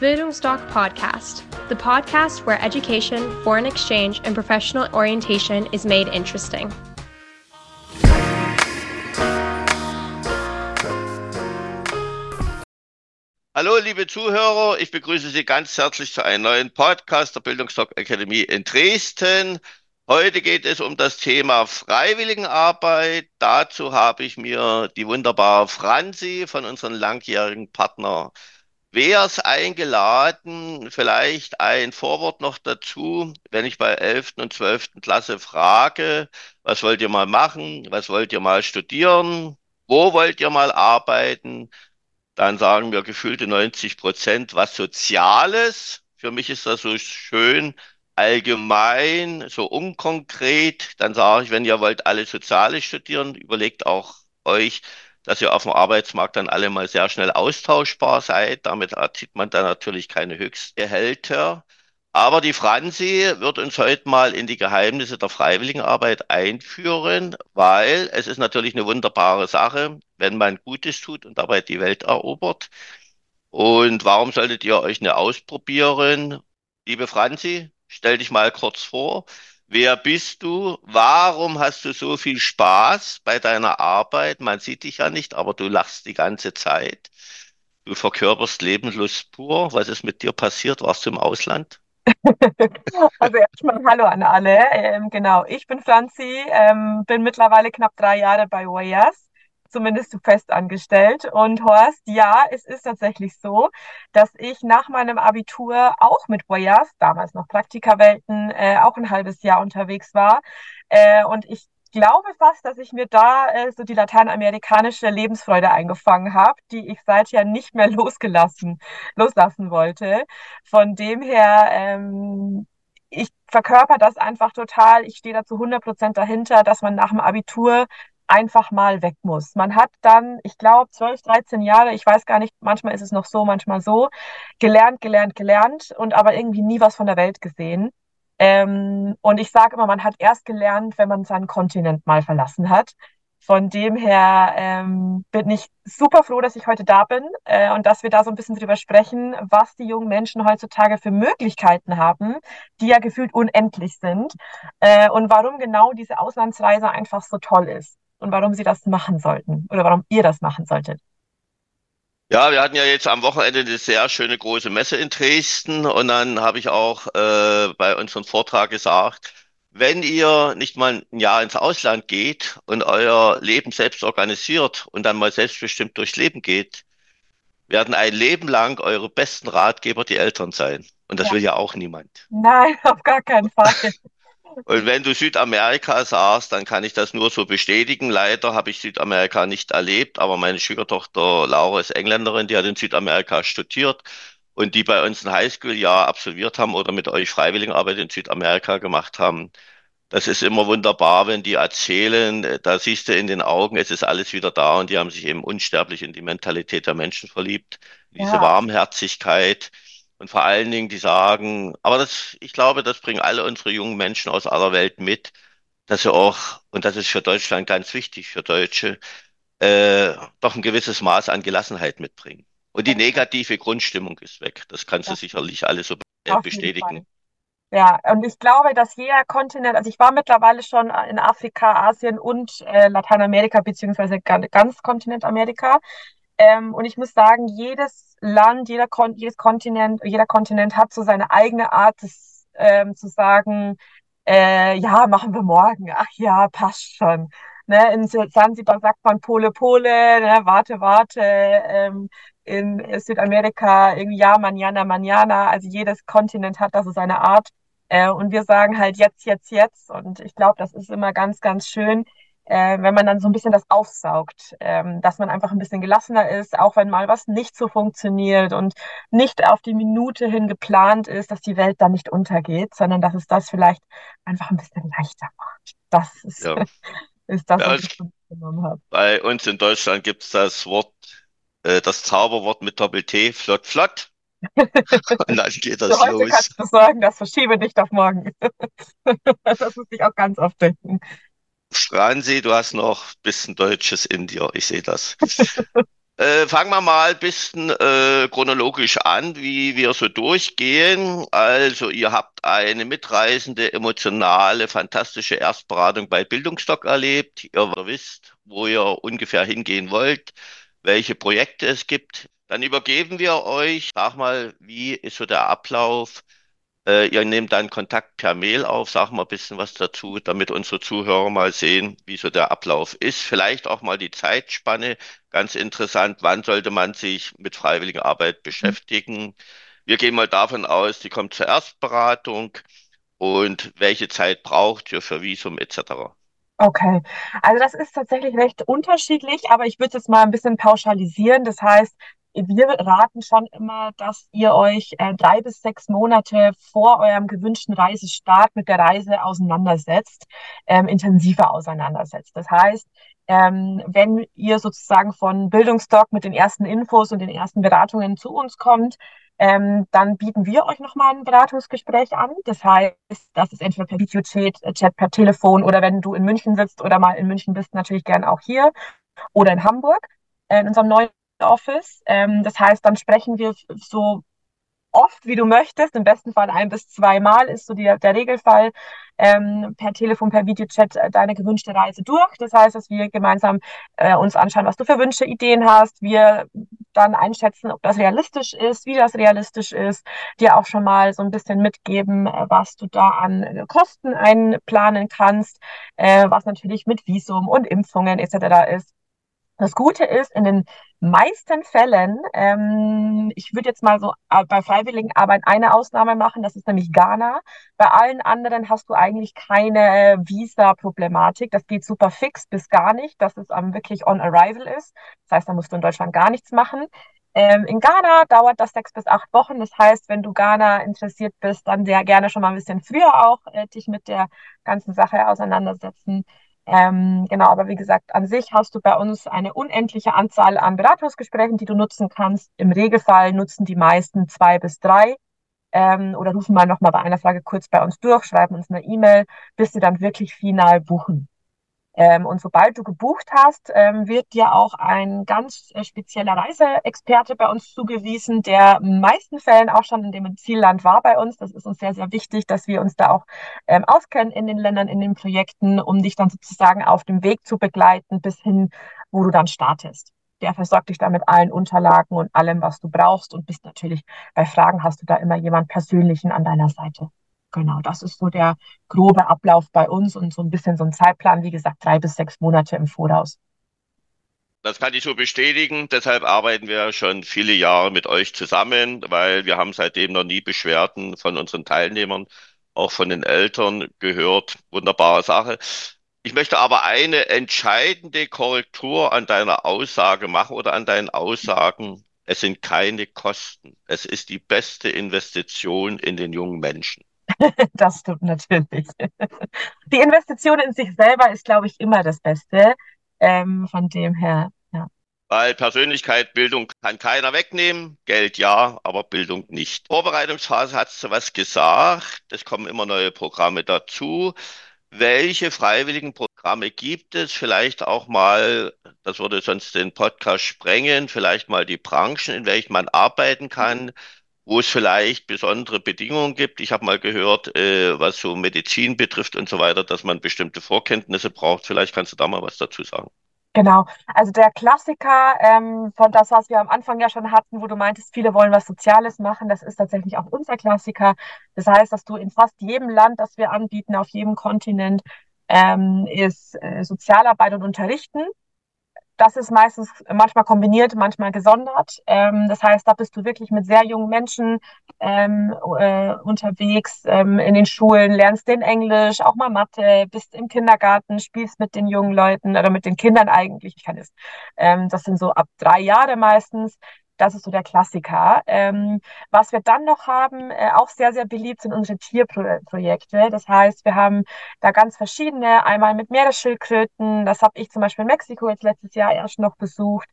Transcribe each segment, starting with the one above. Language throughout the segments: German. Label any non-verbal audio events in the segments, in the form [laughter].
Bildungsdoc Podcast, the podcast where education, foreign exchange, and professional orientation is made interesting. Hallo, liebe Zuhörer, ich begrüße Sie ganz herzlich zu einem neuen Podcast der Bildungsdoc Akademie in Dresden. Heute geht es um das Thema Freiwilligenarbeit. Dazu habe ich mir die wunderbare Franzi von unserem langjährigen Partner WEAS eingeladen. Vielleicht ein Vorwort noch dazu. Wenn ich bei 11. und 12. Klasse frage, was wollt ihr mal machen? Was wollt ihr mal studieren? Wo wollt ihr mal arbeiten? Dann sagen wir gefühlte 90 Prozent was Soziales. Für mich ist das so schön allgemein, so unkonkret. Dann sage ich, wenn ihr wollt alle Soziales studieren, überlegt auch euch, dass ihr auf dem Arbeitsmarkt dann alle mal sehr schnell austauschbar seid. Damit erzielt man dann natürlich keine Höchstgehälter. Aber die Franzi wird uns heute mal in die Geheimnisse der Freiwilligenarbeit einführen, weil es ist natürlich eine wunderbare Sache, wenn man Gutes tut und dabei die Welt erobert. Und warum solltet ihr euch eine ausprobieren? Liebe Franzi, stell dich mal kurz vor. Wer bist du? Warum hast du so viel Spaß bei deiner Arbeit? Man sieht dich ja nicht, aber du lachst die ganze Zeit. Du verkörperst Lebenslust pur. Was ist mit dir passiert? Warst du im Ausland? [laughs] Also erstmal Hallo an alle. Ähm, genau, ich bin Franzi, ähm, bin mittlerweile knapp drei Jahre bei Wayas zumindest fest angestellt. Und Horst, ja, es ist tatsächlich so, dass ich nach meinem Abitur auch mit Voyage, damals noch Praktikawelten, äh, auch ein halbes Jahr unterwegs war. Äh, und ich glaube fast, dass ich mir da äh, so die lateinamerikanische Lebensfreude eingefangen habe, die ich seither nicht mehr [laughs] losgelassen, loslassen wollte. Von dem her, ähm, ich verkörper das einfach total. Ich stehe da zu 100 Prozent dahinter, dass man nach dem Abitur einfach mal weg muss. Man hat dann, ich glaube, 12, 13 Jahre, ich weiß gar nicht, manchmal ist es noch so, manchmal so, gelernt, gelernt, gelernt und aber irgendwie nie was von der Welt gesehen. Ähm, und ich sage immer, man hat erst gelernt, wenn man seinen Kontinent mal verlassen hat. Von dem her ähm, bin ich super froh, dass ich heute da bin äh, und dass wir da so ein bisschen drüber sprechen, was die jungen Menschen heutzutage für Möglichkeiten haben, die ja gefühlt unendlich sind äh, und warum genau diese Auslandsreise einfach so toll ist und warum Sie das machen sollten oder warum ihr das machen solltet. Ja, wir hatten ja jetzt am Wochenende eine sehr schöne große Messe in Dresden und dann habe ich auch äh, bei unserem Vortrag gesagt, wenn ihr nicht mal ein Jahr ins Ausland geht und euer Leben selbst organisiert und dann mal selbstbestimmt durchs Leben geht, werden ein Leben lang eure besten Ratgeber die Eltern sein. Und das ja. will ja auch niemand. Nein, auf gar keinen Fall. [laughs] Und wenn du Südamerika sagst, dann kann ich das nur so bestätigen. Leider habe ich Südamerika nicht erlebt, aber meine Schwiegertochter Laura ist Engländerin, die hat in Südamerika studiert und die bei uns ein Highschool-Jahr absolviert haben oder mit euch Freiwilligenarbeit in Südamerika gemacht haben. Das ist immer wunderbar, wenn die erzählen, da siehst du in den Augen, es ist alles wieder da und die haben sich eben unsterblich in die Mentalität der Menschen verliebt, diese ja. Warmherzigkeit. Und vor allen Dingen, die sagen, aber das, ich glaube, das bringen alle unsere jungen Menschen aus aller Welt mit, dass sie auch, und das ist für Deutschland ganz wichtig, für Deutsche, äh, doch ein gewisses Maß an Gelassenheit mitbringen. Und die negative Grundstimmung ist weg. Das kannst du sicherlich alles so äh, bestätigen. Ja, und ich glaube, dass jeder Kontinent, also ich war mittlerweile schon in Afrika, Asien und äh, Lateinamerika, beziehungsweise ganz Kontinent Amerika. Ähm, und ich muss sagen, jedes Land, jeder Kon jedes Kontinent, jeder Kontinent hat so seine eigene Art, des, ähm, zu sagen, äh, ja, machen wir morgen. Ach ja, passt schon. Ne, in Zanzibar sagt man Pole, Pole, ne, warte, warte. Ähm, in Südamerika irgendwie ja, manana, manana. Also jedes Kontinent hat da so seine Art. Äh, und wir sagen halt jetzt, jetzt, jetzt. Und ich glaube, das ist immer ganz, ganz schön, äh, wenn man dann so ein bisschen das aufsaugt, ähm, dass man einfach ein bisschen gelassener ist, auch wenn mal was nicht so funktioniert und nicht auf die Minute hin geplant ist, dass die Welt dann nicht untergeht, sondern dass es das vielleicht einfach ein bisschen leichter macht. Das ist, ja. [laughs] ist das, was ich genommen habe. Bei uns in Deutschland gibt es das Wort, äh, das Zauberwort mit Doppel-T, flott, flott. [laughs] Und dann geht das Heute los. kannst du sagen, das verschiebe nicht auf morgen. [laughs] das muss ich auch ganz oft denken. Franzi, du hast noch ein bisschen Deutsches in dir. Ich sehe das. [laughs] Äh, fangen wir mal ein bisschen äh, chronologisch an, wie wir so durchgehen. Also ihr habt eine mitreißende, emotionale, fantastische Erstberatung bei Bildungsdoc erlebt. Ihr wisst, wo ihr ungefähr hingehen wollt, welche Projekte es gibt. Dann übergeben wir euch, sag mal, wie ist so der Ablauf? Äh, ihr nehmt dann Kontakt per Mail auf, sag mal ein bisschen was dazu, damit unsere Zuhörer mal sehen, wie so der Ablauf ist. Vielleicht auch mal die Zeitspanne. Ganz interessant, wann sollte man sich mit freiwilliger Arbeit beschäftigen? Wir gehen mal davon aus, die kommt zur Erstberatung und welche Zeit braucht ihr für Visum etc. Okay, also das ist tatsächlich recht unterschiedlich, aber ich würde es mal ein bisschen pauschalisieren. Das heißt, wir raten schon immer, dass ihr euch äh, drei bis sechs Monate vor eurem gewünschten Reisestart mit der Reise auseinandersetzt, ähm, intensiver auseinandersetzt. Das heißt, ähm, wenn ihr sozusagen von Bildungsdoc mit den ersten Infos und den ersten Beratungen zu uns kommt, ähm, dann bieten wir euch nochmal ein Beratungsgespräch an. Das heißt, das ist entweder per Videochat, äh, Chat per Telefon oder wenn du in München sitzt oder mal in München bist, natürlich gern auch hier oder in Hamburg äh, in unserem neuen Office. Ähm, das heißt, dann sprechen wir so oft, wie du möchtest. Im besten Fall ein bis zweimal ist so die, der Regelfall ähm, per Telefon, per Videochat äh, deine gewünschte Reise durch. Das heißt, dass wir gemeinsam äh, uns anschauen, was du für Wünsche, Ideen hast. Wir dann einschätzen, ob das realistisch ist, wie das realistisch ist. Dir auch schon mal so ein bisschen mitgeben, äh, was du da an äh, Kosten einplanen kannst, äh, was natürlich mit Visum und Impfungen etc. ist. Das Gute ist, in den meisten Fällen, ähm, ich würde jetzt mal so äh, bei Freiwilligenarbeit eine Ausnahme machen, das ist nämlich Ghana. Bei allen anderen hast du eigentlich keine Visa-Problematik. Das geht super fix bis gar nicht, dass es ähm, wirklich on arrival ist. Das heißt, da musst du in Deutschland gar nichts machen. Ähm, in Ghana dauert das sechs bis acht Wochen. Das heißt, wenn du Ghana interessiert bist, dann sehr gerne schon mal ein bisschen früher auch äh, dich mit der ganzen Sache auseinandersetzen. Ähm, genau, aber wie gesagt, an sich hast du bei uns eine unendliche Anzahl an Beratungsgesprächen, die du nutzen kannst. Im Regelfall nutzen die meisten zwei bis drei ähm, oder rufen mal nochmal bei einer Frage kurz bei uns durch, schreiben uns eine E-Mail, bis sie dann wirklich final buchen. Ähm, und sobald du gebucht hast, ähm, wird dir auch ein ganz äh, spezieller Reiseexperte bei uns zugewiesen, der in meisten Fällen auch schon in dem Zielland war bei uns. Das ist uns sehr, sehr wichtig, dass wir uns da auch ähm, auskennen in den Ländern, in den Projekten, um dich dann sozusagen auf dem Weg zu begleiten bis hin, wo du dann startest. Der versorgt dich da mit allen Unterlagen und allem, was du brauchst und bist natürlich bei Fragen hast du da immer jemand Persönlichen an deiner Seite. Genau, das ist so der grobe Ablauf bei uns und so ein bisschen so ein Zeitplan, wie gesagt, drei bis sechs Monate im Voraus. Das kann ich so bestätigen. Deshalb arbeiten wir schon viele Jahre mit euch zusammen, weil wir haben seitdem noch nie Beschwerden von unseren Teilnehmern, auch von den Eltern gehört. Wunderbare Sache. Ich möchte aber eine entscheidende Korrektur an deiner Aussage machen oder an deinen Aussagen. Es sind keine Kosten. Es ist die beste Investition in den jungen Menschen. [laughs] das stimmt natürlich. Die Investition in sich selber ist, glaube ich, immer das Beste. Ähm, von dem her, ja. Weil Persönlichkeit, Bildung kann keiner wegnehmen, Geld ja, aber Bildung nicht. Vorbereitungsphase hat du was gesagt, es kommen immer neue Programme dazu. Welche freiwilligen Programme gibt es? Vielleicht auch mal, das würde sonst den Podcast sprengen, vielleicht mal die Branchen, in welchen man arbeiten kann wo es vielleicht besondere Bedingungen gibt. Ich habe mal gehört, äh, was so Medizin betrifft und so weiter, dass man bestimmte Vorkenntnisse braucht. Vielleicht kannst du da mal was dazu sagen. Genau, also der Klassiker ähm, von das, was wir am Anfang ja schon hatten, wo du meintest, viele wollen was Soziales machen, das ist tatsächlich auch unser Klassiker. Das heißt, dass du in fast jedem Land, das wir anbieten, auf jedem Kontinent, ähm, ist äh, Sozialarbeit und Unterrichten das ist meistens manchmal kombiniert, manchmal gesondert. Ähm, das heißt, da bist du wirklich mit sehr jungen Menschen ähm, äh, unterwegs ähm, in den Schulen, lernst den Englisch, auch mal Mathe, bist im Kindergarten, spielst mit den jungen Leuten oder mit den Kindern eigentlich. Ich kann es. Ähm, das sind so ab drei Jahre meistens. Das ist so der Klassiker. Ähm, was wir dann noch haben, äh, auch sehr, sehr beliebt, sind unsere Tierprojekte. Das heißt, wir haben da ganz verschiedene, einmal mit Meeresschildkröten, das habe ich zum Beispiel in Mexiko jetzt letztes Jahr erst noch besucht.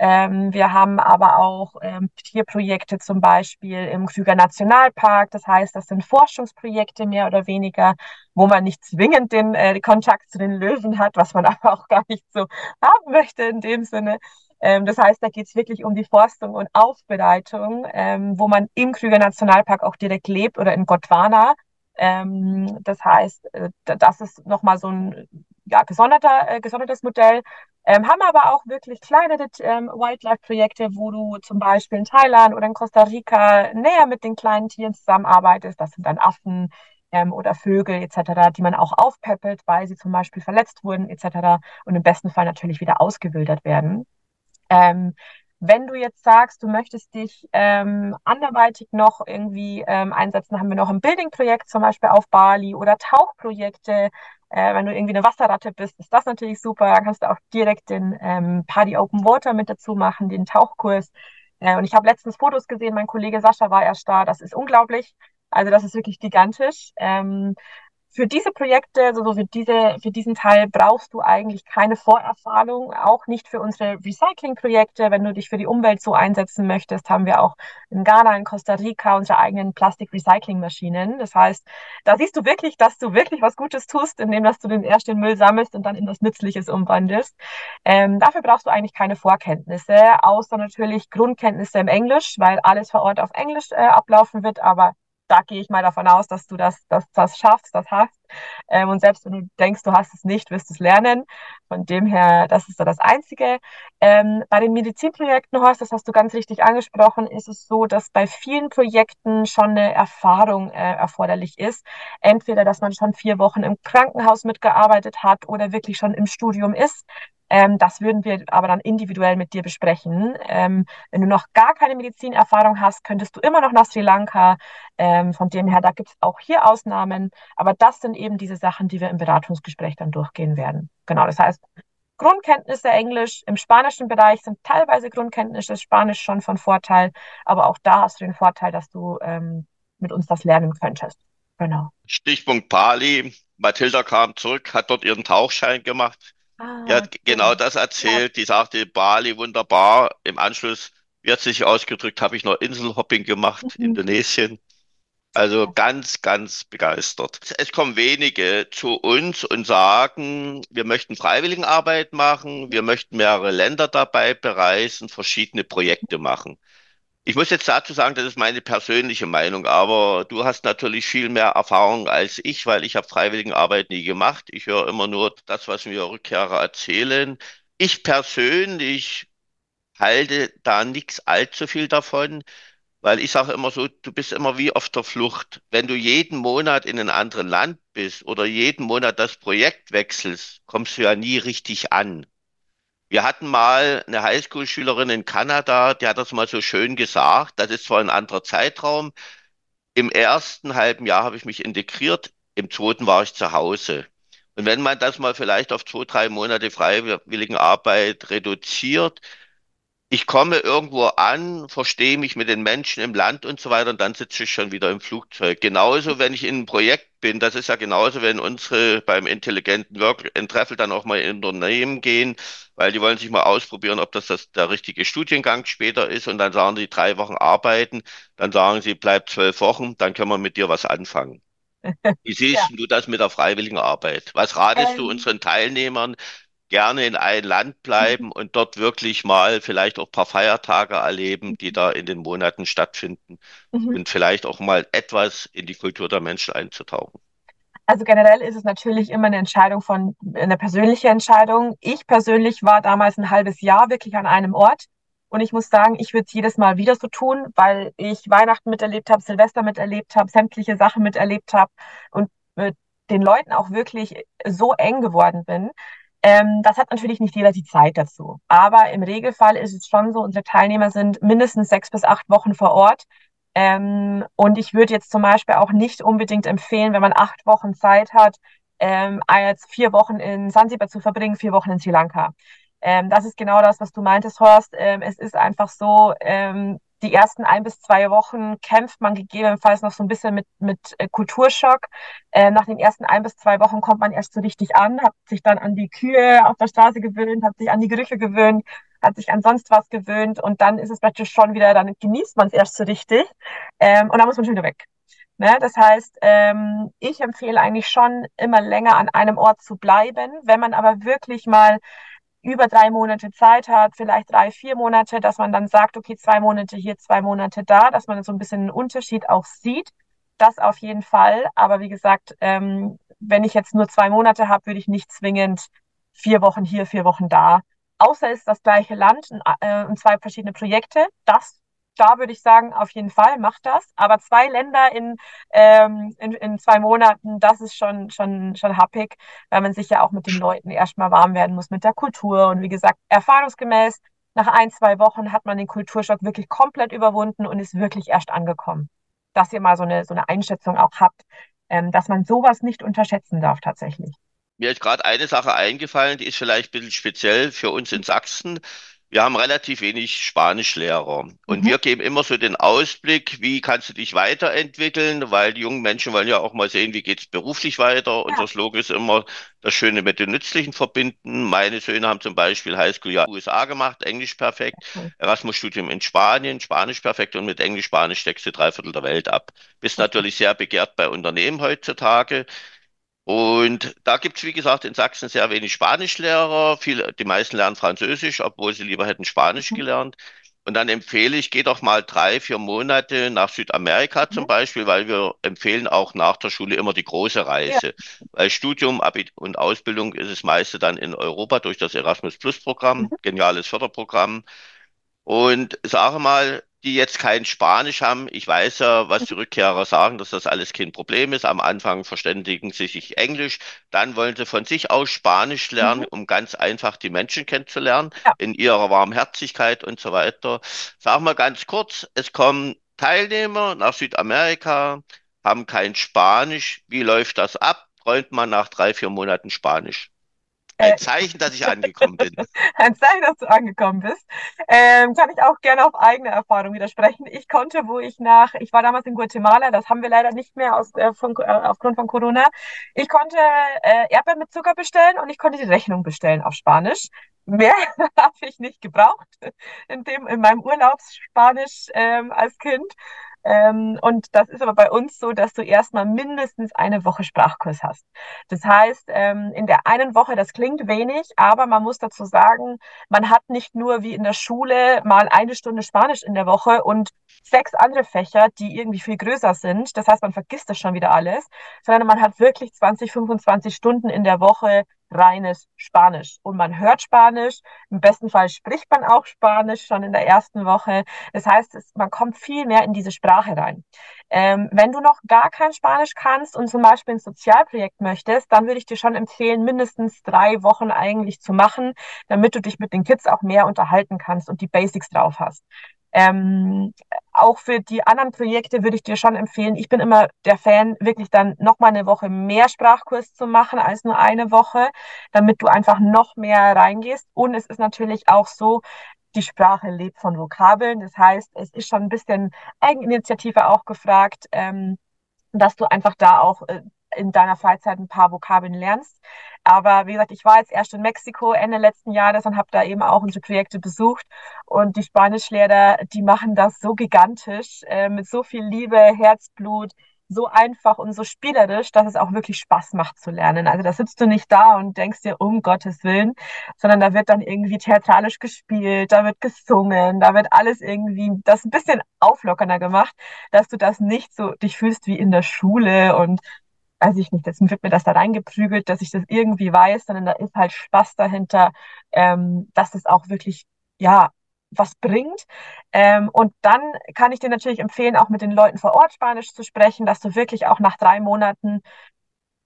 Ähm, wir haben aber auch ähm, Tierprojekte zum Beispiel im Krüger Nationalpark. Das heißt, das sind Forschungsprojekte mehr oder weniger, wo man nicht zwingend den äh, Kontakt zu den Löwen hat, was man [laughs] aber auch gar nicht so haben möchte in dem Sinne. Ähm, das heißt, da geht es wirklich um die Forstung und Aufbereitung, ähm, wo man im Krüger Nationalpark auch direkt lebt oder in Gondwana. Ähm, das heißt, äh, das ist nochmal so ein ja, gesonderter, äh, gesondertes Modell. Ähm, haben aber auch wirklich kleinere ähm, Wildlife-Projekte, wo du zum Beispiel in Thailand oder in Costa Rica näher mit den kleinen Tieren zusammenarbeitest. Das sind dann Affen ähm, oder Vögel etc., die man auch aufpeppelt, weil sie zum Beispiel verletzt wurden etc. und im besten Fall natürlich wieder ausgewildert werden. Ähm, wenn du jetzt sagst, du möchtest dich ähm, anderweitig noch irgendwie ähm, einsetzen, haben wir noch ein Building-Projekt zum Beispiel auf Bali oder Tauchprojekte. Äh, wenn du irgendwie eine Wasserratte bist, ist das natürlich super. Dann kannst du auch direkt den ähm, Party Open Water mit dazu machen, den Tauchkurs. Äh, und ich habe letztens Fotos gesehen, mein Kollege Sascha war erst da. Das ist unglaublich. Also das ist wirklich gigantisch. Ähm, für diese Projekte, also für, diese, für diesen Teil brauchst du eigentlich keine Vorerfahrung, auch nicht für unsere Recycling-Projekte. Wenn du dich für die Umwelt so einsetzen möchtest, haben wir auch in Ghana, in Costa Rica unsere eigenen Plastik-Recycling-Maschinen. Das heißt, da siehst du wirklich, dass du wirklich was Gutes tust, indem dass du den erst den Müll sammelst und dann in das Nützliches umwandelst. Ähm, dafür brauchst du eigentlich keine Vorkenntnisse, außer natürlich Grundkenntnisse im Englisch, weil alles vor Ort auf Englisch äh, ablaufen wird, aber da gehe ich mal davon aus, dass du das, dass das schaffst, das hast. Ähm, und selbst wenn du denkst, du hast es nicht, wirst du es lernen. Von dem her, das ist so das Einzige. Ähm, bei den Medizinprojekten, Horst, das hast du ganz richtig angesprochen, ist es so, dass bei vielen Projekten schon eine Erfahrung äh, erforderlich ist. Entweder, dass man schon vier Wochen im Krankenhaus mitgearbeitet hat oder wirklich schon im Studium ist. Ähm, das würden wir aber dann individuell mit dir besprechen. Ähm, wenn du noch gar keine Medizinerfahrung hast, könntest du immer noch nach Sri Lanka. Ähm, von dem her, da gibt es auch hier Ausnahmen. Aber das sind eben diese Sachen, die wir im Beratungsgespräch dann durchgehen werden. Genau, das heißt, Grundkenntnisse Englisch im spanischen Bereich sind teilweise Grundkenntnisse Spanisch schon von Vorteil, aber auch da hast du den Vorteil, dass du ähm, mit uns das lernen könntest. Genau. Stichpunkt Pali. Mathilda kam zurück, hat dort ihren Tauchschein gemacht. Ah, ja, genau das erzählt. Ja. Die sagte, Bali wunderbar. Im Anschluss, wie hat sich ausgedrückt, habe ich noch Inselhopping gemacht, mhm. Indonesien. Also ganz, ganz begeistert. Es kommen wenige zu uns und sagen, wir möchten Freiwilligenarbeit machen, wir möchten mehrere Länder dabei bereisen, verschiedene Projekte machen. Ich muss jetzt dazu sagen, das ist meine persönliche Meinung, aber du hast natürlich viel mehr Erfahrung als ich, weil ich habe Freiwilligenarbeit nie gemacht. Ich höre immer nur das, was mir Rückkehrer erzählen. Ich persönlich halte da nichts allzu viel davon, weil ich sage immer so, du bist immer wie auf der Flucht. Wenn du jeden Monat in einem anderen Land bist oder jeden Monat das Projekt wechselst, kommst du ja nie richtig an. Wir hatten mal eine Highschool-Schülerin in Kanada, die hat das mal so schön gesagt. Das ist zwar ein anderer Zeitraum. Im ersten halben Jahr habe ich mich integriert, im zweiten war ich zu Hause. Und wenn man das mal vielleicht auf zwei, drei Monate Freiwilligenarbeit reduziert, ich komme irgendwo an, verstehe mich mit den Menschen im Land und so weiter und dann sitze ich schon wieder im Flugzeug. Genauso, wenn ich in einem Projekt bin, das ist ja genauso, wenn unsere beim intelligenten Work and Treffel dann auch mal in Unternehmen gehen, weil die wollen sich mal ausprobieren, ob das, das der richtige Studiengang später ist und dann sagen die drei Wochen arbeiten, dann sagen sie, bleib zwölf Wochen, dann können wir mit dir was anfangen. [laughs] Wie siehst ja. du das mit der freiwilligen Arbeit? Was ratest ähm, du unseren Teilnehmern? Gerne in ein Land bleiben mhm. und dort wirklich mal vielleicht auch ein paar Feiertage erleben, die da in den Monaten stattfinden mhm. und vielleicht auch mal etwas in die Kultur der Menschen einzutauchen. Also generell ist es natürlich immer eine Entscheidung von, eine persönliche Entscheidung. Ich persönlich war damals ein halbes Jahr wirklich an einem Ort. Und ich muss sagen, ich würde es jedes Mal wieder so tun, weil ich Weihnachten miterlebt habe, Silvester miterlebt habe, sämtliche Sachen miterlebt habe und mit den Leuten auch wirklich so eng geworden bin, ähm, das hat natürlich nicht jeder die Zeit dazu. Aber im Regelfall ist es schon so, unsere Teilnehmer sind mindestens sechs bis acht Wochen vor Ort. Ähm, und ich würde jetzt zum Beispiel auch nicht unbedingt empfehlen, wenn man acht Wochen Zeit hat, ähm, jetzt vier Wochen in Zanzibar zu verbringen, vier Wochen in Sri Lanka. Ähm, das ist genau das, was du meintest, Horst. Ähm, es ist einfach so, ähm, die ersten ein bis zwei Wochen kämpft man gegebenenfalls noch so ein bisschen mit, mit äh, Kulturschock. Äh, nach den ersten ein bis zwei Wochen kommt man erst so richtig an, hat sich dann an die Kühe auf der Straße gewöhnt, hat sich an die Gerüche gewöhnt, hat sich an sonst was gewöhnt und dann ist es praktisch schon wieder, dann genießt man es erst so richtig ähm, und dann muss man schon wieder weg. Ne? Das heißt, ähm, ich empfehle eigentlich schon immer länger an einem Ort zu bleiben. Wenn man aber wirklich mal über drei Monate Zeit hat, vielleicht drei, vier Monate, dass man dann sagt, okay, zwei Monate hier, zwei Monate da, dass man so ein bisschen einen Unterschied auch sieht. Das auf jeden Fall. Aber wie gesagt, ähm, wenn ich jetzt nur zwei Monate habe, würde ich nicht zwingend vier Wochen hier, vier Wochen da. Außer es ist das gleiche Land äh, und zwei verschiedene Projekte. Das da würde ich sagen, auf jeden Fall macht das. Aber zwei Länder in, ähm, in, in zwei Monaten, das ist schon, schon, schon happig, weil man sich ja auch mit den Leuten erstmal warm werden muss, mit der Kultur. Und wie gesagt, erfahrungsgemäß, nach ein, zwei Wochen hat man den Kulturschock wirklich komplett überwunden und ist wirklich erst angekommen. Dass ihr mal so eine, so eine Einschätzung auch habt, ähm, dass man sowas nicht unterschätzen darf tatsächlich. Mir ist gerade eine Sache eingefallen, die ist vielleicht ein bisschen speziell für uns in Sachsen. Wir haben relativ wenig Spanischlehrer und mhm. wir geben immer so den Ausblick, wie kannst du dich weiterentwickeln, weil die jungen Menschen wollen ja auch mal sehen, wie geht's beruflich weiter. Ja. Unser Slogan ist immer das Schöne mit dem Nützlichen verbinden. Meine Söhne haben zum Beispiel Highschool ja USA gemacht, Englisch perfekt, okay. Erasmus-Studium in Spanien, Spanisch perfekt und mit Englisch, Spanisch steckst du drei Viertel der Welt ab. Bist natürlich sehr begehrt bei Unternehmen heutzutage. Und da gibt's wie gesagt, in Sachsen sehr wenig Spanischlehrer. Viele, die meisten lernen Französisch, obwohl sie lieber hätten Spanisch mhm. gelernt. Und dann empfehle ich, geh doch mal drei, vier Monate nach Südamerika zum mhm. Beispiel, weil wir empfehlen auch nach der Schule immer die große Reise. Ja. Weil Studium und Ausbildung ist das meiste dann in Europa durch das Erasmus Plus Programm, mhm. geniales Förderprogramm. Und sage mal, die jetzt kein Spanisch haben. Ich weiß ja, was die Rückkehrer sagen, dass das alles kein Problem ist. Am Anfang verständigen sie sich Englisch, dann wollen sie von sich aus Spanisch lernen, mhm. um ganz einfach die Menschen kennenzulernen, ja. in ihrer Warmherzigkeit und so weiter. Sag mal ganz kurz, es kommen Teilnehmer nach Südamerika, haben kein Spanisch. Wie läuft das ab? Träumt man nach drei, vier Monaten Spanisch? Ein Zeichen, dass ich angekommen bin. [laughs] Ein Zeichen, dass du angekommen bist. Ähm, kann ich auch gerne auf eigene Erfahrung widersprechen. Ich konnte, wo ich nach, ich war damals in Guatemala, das haben wir leider nicht mehr aus, äh, von, äh, aufgrund von Corona. Ich konnte äh, Erdbeeren mit Zucker bestellen und ich konnte die Rechnung bestellen auf Spanisch. Mehr [laughs] habe ich nicht gebraucht in dem in meinem Urlaubsspanisch ähm, als Kind. Ähm, und das ist aber bei uns so, dass du erstmal mindestens eine Woche Sprachkurs hast. Das heißt, ähm, in der einen Woche, das klingt wenig, aber man muss dazu sagen, man hat nicht nur wie in der Schule mal eine Stunde Spanisch in der Woche und sechs andere Fächer, die irgendwie viel größer sind. Das heißt, man vergisst das schon wieder alles, sondern man hat wirklich 20, 25 Stunden in der Woche reines Spanisch. Und man hört Spanisch. Im besten Fall spricht man auch Spanisch schon in der ersten Woche. Das heißt, es, man kommt viel mehr in diese Sprache rein. Ähm, wenn du noch gar kein Spanisch kannst und zum Beispiel ein Sozialprojekt möchtest, dann würde ich dir schon empfehlen, mindestens drei Wochen eigentlich zu machen, damit du dich mit den Kids auch mehr unterhalten kannst und die Basics drauf hast. Ähm, auch für die anderen Projekte würde ich dir schon empfehlen, ich bin immer der Fan, wirklich dann nochmal eine Woche mehr Sprachkurs zu machen als nur eine Woche, damit du einfach noch mehr reingehst. Und es ist natürlich auch so, die Sprache lebt von Vokabeln. Das heißt, es ist schon ein bisschen Eigeninitiative auch gefragt, ähm, dass du einfach da auch äh, in deiner Freizeit ein paar Vokabeln lernst. Aber wie gesagt, ich war jetzt erst in Mexiko Ende letzten Jahres und habe da eben auch unsere Projekte besucht. Und die Spanischlehrer, die machen das so gigantisch, äh, mit so viel Liebe, Herzblut, so einfach und so spielerisch, dass es auch wirklich Spaß macht zu lernen. Also da sitzt du nicht da und denkst dir, um Gottes Willen, sondern da wird dann irgendwie theatralisch gespielt, da wird gesungen, da wird alles irgendwie das ein bisschen auflockernder gemacht, dass du das nicht so dich fühlst wie in der Schule und weiß ich nicht, jetzt wird mir das da reingeprügelt, dass ich das irgendwie weiß, sondern da ist halt Spaß dahinter, ähm, dass es auch wirklich, ja, was bringt. Ähm, und dann kann ich dir natürlich empfehlen, auch mit den Leuten vor Ort Spanisch zu sprechen, dass du wirklich auch nach drei Monaten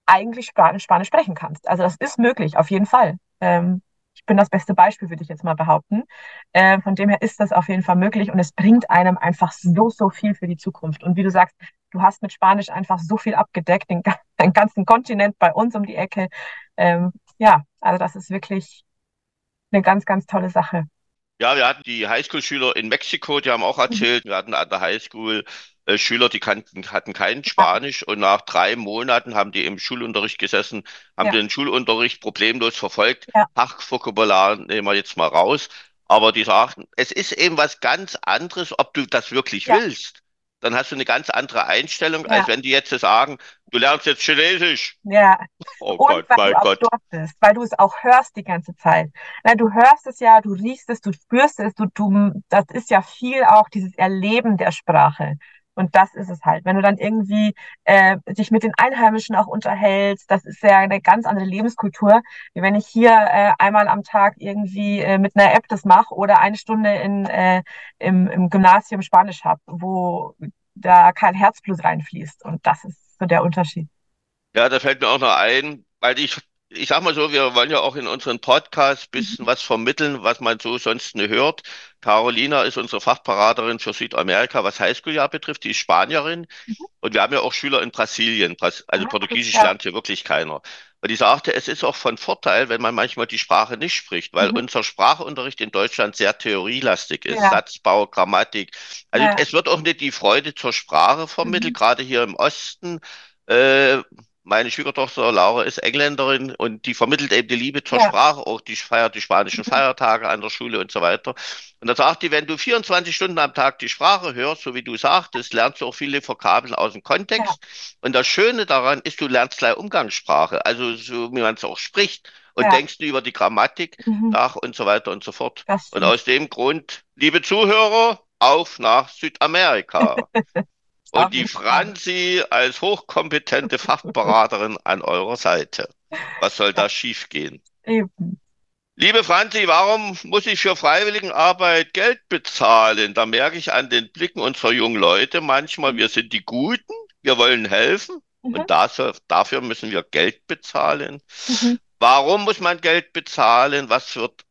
eigentlich Spanisch, Spanisch sprechen kannst. Also das ist möglich, auf jeden Fall. Ähm, ich bin das beste Beispiel, würde ich jetzt mal behaupten. Äh, von dem her ist das auf jeden Fall möglich und es bringt einem einfach so, so viel für die Zukunft. Und wie du sagst, du hast mit Spanisch einfach so viel abgedeckt, den, [laughs] den ganzen Kontinent bei uns um die Ecke. Ähm, ja, also das ist wirklich eine ganz, ganz tolle Sache. Ja, wir hatten die Highschool-Schüler in Mexiko, die haben auch mhm. erzählt, wir hatten an der Highschool äh, Schüler, die kannten, hatten kein Spanisch und nach drei Monaten haben die im Schulunterricht gesessen, haben ja. den Schulunterricht problemlos verfolgt. Ja. Fachvokabular nehmen wir jetzt mal raus. Aber die sagten, es ist eben was ganz anderes, ob du das wirklich ja. willst. dann hast du eine ganz andere Einstellung, als wenn die jetzt sagen, du lernst jetzt Chinesisch. Ja. Oh und Gott, weil mein du Gott. dort bist, weil du es auch hörst die ganze Zeit. Na, du hörst es ja, du riechst es, du spürst es, du, du, das ist ja viel auch dieses Erleben der Sprache. Und das ist es halt. Wenn du dann irgendwie äh, dich mit den Einheimischen auch unterhältst, das ist ja eine ganz andere Lebenskultur, wie wenn ich hier äh, einmal am Tag irgendwie äh, mit einer App das mache oder eine Stunde in, äh, im, im Gymnasium Spanisch habe, wo da kein Herzblut reinfließt. Und das ist so der Unterschied. Ja, da fällt mir auch noch ein, weil ich ich sag mal so, wir wollen ja auch in unseren Podcast bisschen mhm. was vermitteln, was man so sonst nicht hört. Carolina ist unsere Fachberaterin für Südamerika, was Highschool-Jahr betrifft. Die ist Spanierin. Mhm. Und wir haben ja auch Schüler in Brasilien. Also ah, Portugiesisch ja. lernt hier wirklich keiner. Und die sagte, es ist auch von Vorteil, wenn man manchmal die Sprache nicht spricht, weil mhm. unser Sprachunterricht in Deutschland sehr theorielastig ist. Ja. Satzbau, Grammatik. Also ja. es wird auch nicht die Freude zur Sprache vermittelt, mhm. gerade hier im Osten. Äh, meine Schwiegertochter Laura ist Engländerin und die vermittelt eben die Liebe zur ja. Sprache, auch die feiert die spanischen mhm. Feiertage an der Schule und so weiter. Und da sagt die, wenn du 24 Stunden am Tag die Sprache hörst, so wie du sagtest, lernst du auch viele Vokabeln aus dem Kontext. Ja. Und das Schöne daran ist, du lernst gleich Umgangssprache, also so wie man es auch spricht und ja. denkst über die Grammatik mhm. nach und so weiter und so fort. Und aus dem Grund, liebe Zuhörer, auf nach Südamerika. [laughs] und die Franzi als hochkompetente Fachberaterin an eurer Seite. Was soll da schiefgehen? Eben. Liebe Franzi, warum muss ich für Freiwilligenarbeit Geld bezahlen? Da merke ich an den Blicken unserer jungen Leute manchmal, wir sind die Guten, wir wollen helfen mhm. und dafür, dafür müssen wir Geld bezahlen. Mhm. Warum muss man Geld bezahlen? Was wird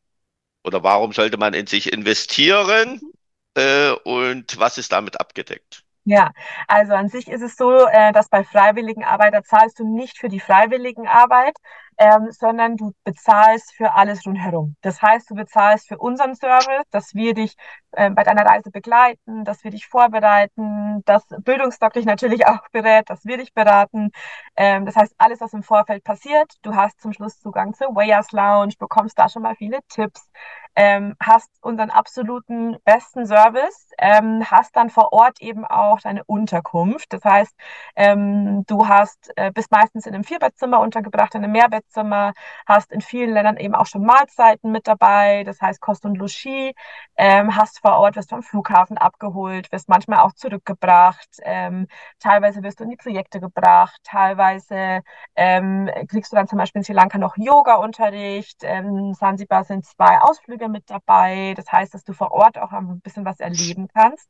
oder warum sollte man in sich investieren? Mhm. Äh, und was ist damit abgedeckt? Ja, also an sich ist es so, äh, dass bei Freiwilligenarbeit, da zahlst du nicht für die Freiwilligenarbeit, ähm, sondern du bezahlst für alles rundherum. Das heißt, du bezahlst für unseren Service, dass wir dich äh, bei deiner Reise begleiten, dass wir dich vorbereiten, dass Bildungsdoc dich natürlich [laughs] auch berät, dass wir dich beraten. Ähm, das heißt, alles, was im Vorfeld passiert, du hast zum Schluss Zugang zur Wayers Lounge, bekommst da schon mal viele Tipps, ähm, hast unseren absoluten besten Service, ähm, hast dann vor Ort eben auch deine Unterkunft. Das heißt, ähm, du hast, äh, bist meistens in einem Vierbettzimmer untergebracht, in einem Mehrbettzimmer, hast in vielen Ländern eben auch schon Mahlzeiten mit dabei, das heißt Kost und Logis, ähm, hast vor Ort, wirst vom Flughafen abgeholt, wirst manchmal auch zurückgebracht, ähm, teilweise wirst du in die Projekte gebracht, teilweise ähm, kriegst du dann zum Beispiel in Sri Lanka noch Yoga-Unterricht, ähm, Sansibar sind zwei Ausflüge Tage mit dabei. Das heißt, dass du vor Ort auch ein bisschen was erleben kannst.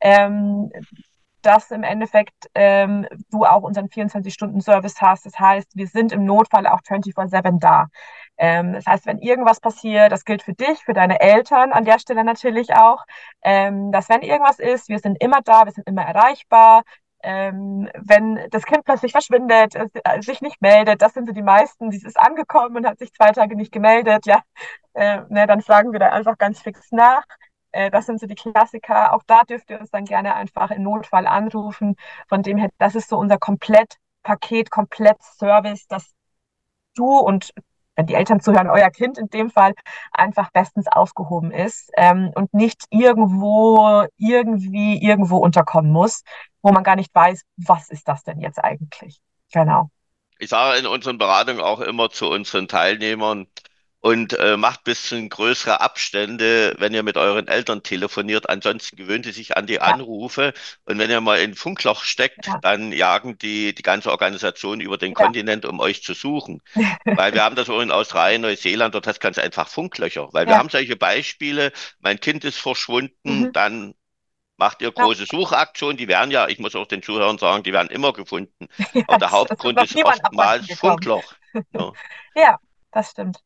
Ähm, dass im Endeffekt ähm, du auch unseren 24-Stunden-Service hast. Das heißt, wir sind im Notfall auch 24-7 da. Ähm, das heißt, wenn irgendwas passiert, das gilt für dich, für deine Eltern an der Stelle natürlich auch, ähm, dass wenn irgendwas ist, wir sind immer da, wir sind immer erreichbar, ähm, wenn das Kind plötzlich verschwindet, es, äh, sich nicht meldet, das sind so die meisten, die ist angekommen und hat sich zwei Tage nicht gemeldet, ja, äh, ne, dann fragen wir da einfach ganz fix nach. Äh, das sind so die Klassiker. Auch da dürft ihr uns dann gerne einfach im Notfall anrufen. Von dem her, das ist so unser Komplettpaket, Komplettservice, dass du und wenn die Eltern zuhören, euer Kind in dem Fall einfach bestens aufgehoben ist ähm, und nicht irgendwo, irgendwie, irgendwo unterkommen muss, wo man gar nicht weiß, was ist das denn jetzt eigentlich? Genau. Ich sage in unseren Beratungen auch immer zu unseren Teilnehmern, und äh, macht bisschen größere Abstände, wenn ihr mit euren Eltern telefoniert. Ansonsten gewöhnt ihr sich an die Anrufe. Und wenn ihr mal in Funkloch steckt, ja. dann jagen die die ganze Organisation über den ja. Kontinent, um euch zu suchen. [laughs] weil wir haben das auch in Australien, Neuseeland, dort hast du ganz einfach Funklöcher. Weil wir haben solche Beispiele, mein Kind ist verschwunden, mhm. dann macht ihr große Suchaktionen, die werden ja, ich muss auch den Zuhörern sagen, die werden immer gefunden. [laughs] Aber der Hauptgrund ist oftmals Funkloch. Ja. [laughs] ja, das stimmt.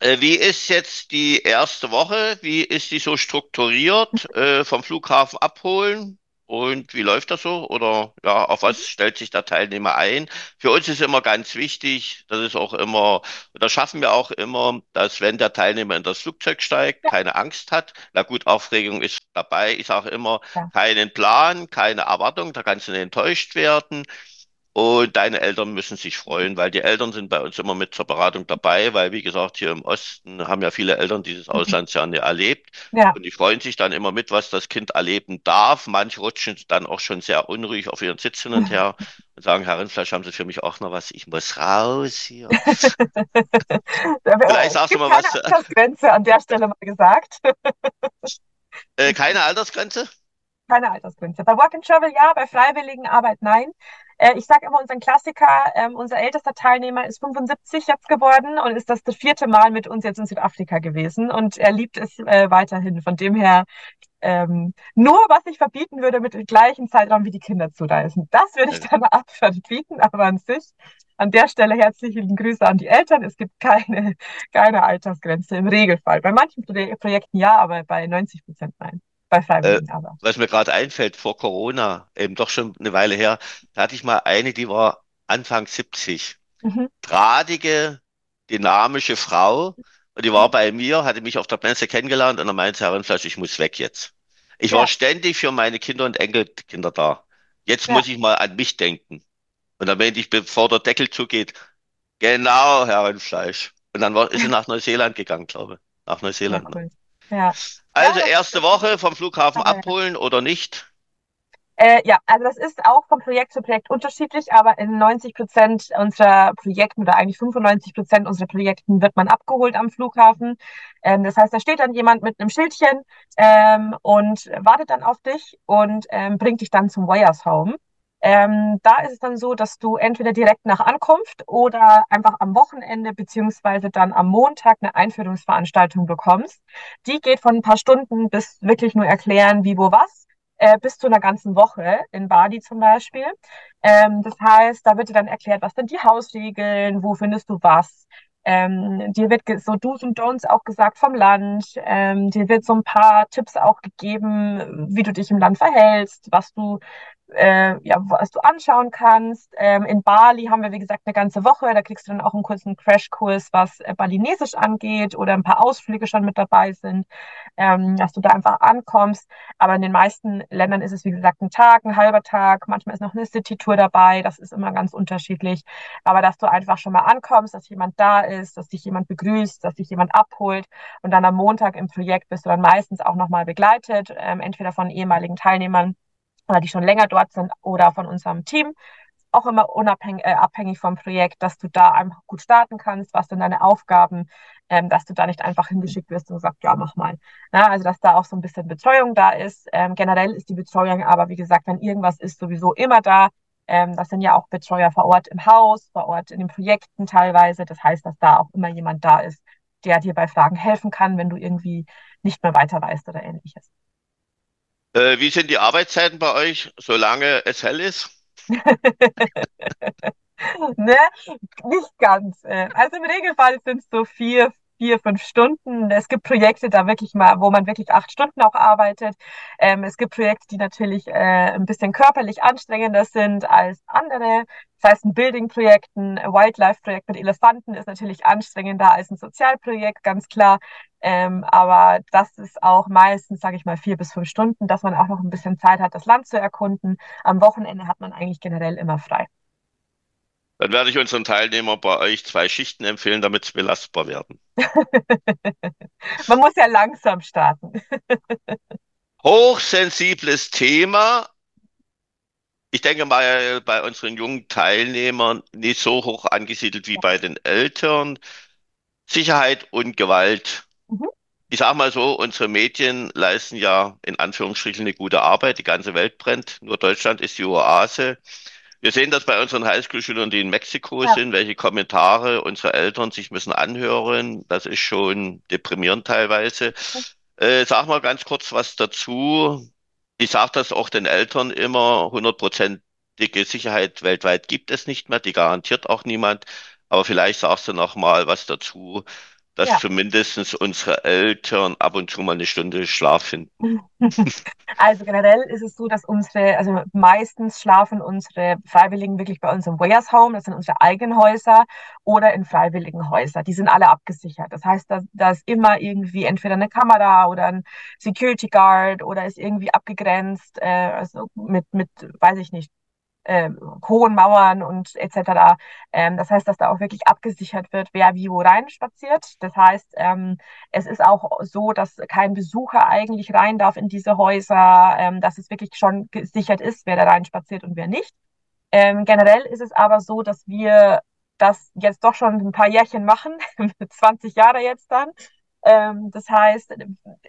Äh, wie ist jetzt die erste Woche? Wie ist die so strukturiert? Äh, vom Flughafen abholen? Und wie läuft das so? Oder ja, auf was stellt sich der Teilnehmer ein? Für uns ist immer ganz wichtig, das ist auch immer, das schaffen wir auch immer, dass wenn der Teilnehmer in das Flugzeug steigt, keine Angst hat. Na gut, Aufregung ist dabei. Ich sage immer, keinen Plan, keine Erwartung, da kannst du nicht enttäuscht werden. Und deine Eltern müssen sich freuen, weil die Eltern sind bei uns immer mit zur Beratung dabei, weil, wie gesagt, hier im Osten haben ja viele Eltern dieses Mhm. Auslandsjahr nicht erlebt. Ja. Und die freuen sich dann immer mit, was das Kind erleben darf. Manche rutschen dann auch schon sehr unruhig auf ihren Sitz hin und her [laughs] und sagen, Herr Rindfleisch, haben Sie für mich auch noch was? Ich muss raus hier. [laughs] Vielleicht sagst du mal was. Altersgrenze an der Stelle mal gesagt. Äh, keine Altersgrenze? Keine Altersgrenze. Bei Work and Travel ja, bei freiwilligen Arbeit nein. Äh, ich sage immer unseren Klassiker, ähm, unser ältester Teilnehmer ist 75 jetzt geworden und ist das das vierte Mal mit uns jetzt in Südafrika gewesen und er liebt es äh, weiterhin. Von dem her, ähm, nur was ich verbieten würde mit dem gleichen Zeitraum wie die Kinder zu reisen. Das würde ich dann ab verbieten, aber an sich, an der Stelle herzlichen Grüße an die Eltern. Es gibt keine, keine Altersgrenze im Regelfall. Bei manchen Pro Projekten ja, aber bei 90 Prozent nein. Bei Freiwilligen Äh, aber. Was mir gerade einfällt, vor Corona, eben doch schon eine Weile her, da hatte ich mal eine, die war Anfang 70. Mhm. Drahtige, dynamische Frau. Und die war bei mir, hatte mich auf der Messe kennengelernt und dann meinte Herr Rindfleisch, ich muss weg jetzt. Ich war Ja. ständig für meine Kinder und Enkelkinder da. Jetzt Ja. muss ich mal an mich denken. Und dann meinte ich, bevor der Deckel zugeht, genau, Herr Rindfleisch. Und dann war, ist sie [laughs] nach Neuseeland gegangen, glaube ich. Nach Ja, Neuseeland. ne? Ja. Also Ja, erste Woche vom Flughafen abholen oder nicht? Äh, ja, also das ist auch von Projekt zu Projekt unterschiedlich, aber in 90 Prozent unserer Projekten oder eigentlich 95 Prozent unserer Projekten wird man abgeholt am Flughafen. Ähm, das heißt, da steht dann jemand mit einem Schildchen ähm, und wartet dann auf dich und ähm, bringt dich dann zum Warriors Home. Ähm, da ist es dann so, dass du entweder direkt nach Ankunft oder einfach am Wochenende beziehungsweise dann am Montag eine Einführungsveranstaltung bekommst. Die geht von ein paar Stunden bis wirklich nur erklären, wie, wo, was äh, bis zu einer ganzen Woche in Bali zum Beispiel. Ähm, das heißt, da wird dir dann erklärt, was sind die Hausregeln, wo findest du was. Ähm, dir wird so Do's und Don'ts auch gesagt vom Land. Ähm, dir wird so ein paar Tipps auch gegeben, wie du dich im Land verhältst, was du äh, ja, was du anschauen kannst. Ähm, in Bali haben wir, wie gesagt, eine ganze Woche. Da kriegst du dann auch einen kurzen Crashkurs, was äh, Balinesisch angeht oder ein paar Ausflüge schon mit dabei sind, ähm, dass du da einfach ankommst. Aber in den meisten Ländern ist es, wie gesagt, ein Tag, ein halber Tag. Manchmal ist noch eine City-Tour dabei. Das ist immer ganz unterschiedlich. Aber dass du einfach schon mal ankommst, dass jemand da ist, dass dich jemand begrüßt, dass dich jemand abholt. Und dann am Montag im Projekt bist du dann meistens auch nochmal begleitet, ähm, entweder von ehemaligen Teilnehmern die schon länger dort sind oder von unserem Team. Auch immer unabhängig, äh, abhängig vom Projekt, dass du da einfach gut starten kannst, was sind deine Aufgaben, ähm, dass du da nicht einfach hingeschickt wirst und sagst, ja, mach mal. Na, also, dass da auch so ein bisschen Betreuung da ist. Ähm, generell ist die Betreuung aber, wie gesagt, wenn irgendwas ist, sowieso immer da. Ähm, das sind ja auch Betreuer vor Ort im Haus, vor Ort in den Projekten teilweise. Das heißt, dass da auch immer jemand da ist, der dir bei Fragen helfen kann, wenn du irgendwie nicht mehr weiter weißt oder ähnliches. Äh, wie sind die Arbeitszeiten bei euch, solange es hell ist? [laughs] Ne? Nicht ganz. äh, Also im Regelfall sind es so vier, vier, fünf Stunden. Es gibt Projekte da wirklich mal, wo man wirklich acht Stunden auch arbeitet. Ähm, es gibt Projekte, die natürlich äh, ein bisschen körperlich anstrengender sind als andere. Das heißt, ein Building-Projekt, ein Wildlife-Projekt mit Elefanten ist natürlich anstrengender als ein Sozialprojekt, ganz klar. Ähm, aber das ist auch meistens, sage ich mal, vier bis fünf Stunden, dass man auch noch ein bisschen Zeit hat, das Land zu erkunden. Am Wochenende hat man eigentlich generell immer frei. Dann werde ich unseren Teilnehmern bei euch zwei Schichten empfehlen, damit sie belastbar werden. [laughs] Man muss ja langsam starten. [laughs] Hochsensibles Thema. Ich denke mal, bei unseren jungen Teilnehmern nicht so hoch angesiedelt wie bei den Eltern. Sicherheit und Gewalt. Mhm. Ich sage mal so, unsere Medien leisten ja in Anführungsstrichen eine gute Arbeit. Die ganze Welt brennt. Nur Deutschland ist die Oase. Wir sehen das bei unseren Highschool-Schülern, die in Mexiko Ja. sind, welche Kommentare unsere Eltern sich müssen anhören. Das ist schon deprimierend teilweise. Äh, sag mal ganz kurz was dazu. Ich sage das auch den Eltern immer, hundertprozentige Sicherheit weltweit gibt es nicht mehr, die garantiert auch niemand. Aber vielleicht sagst du noch mal was dazu, dass Ja. zumindest unsere Eltern ab und zu mal eine Stunde Schlaf finden. [laughs] Also generell ist es so, dass unsere, also meistens schlafen unsere Freiwilligen wirklich bei uns im Warriors Home, das sind unsere eigenen Häuser oder in freiwilligen Häuser. Die sind alle abgesichert. Das heißt, da, da ist immer irgendwie entweder eine Kamera oder ein Security Guard oder ist irgendwie abgegrenzt, äh, also mit, mit, weiß ich nicht, äh, hohen Mauern und etc. Ähm, das heißt, dass da auch wirklich abgesichert wird, wer wie wo rein spaziert. Das heißt, ähm, es ist auch so, dass kein Besucher eigentlich rein darf in diese Häuser, ähm, dass es wirklich schon gesichert ist, wer da rein spaziert und wer nicht. Ähm, generell ist es aber so, dass wir das jetzt doch schon ein paar Jährchen machen, [laughs] 20 Jahre jetzt dann. Ähm, das heißt,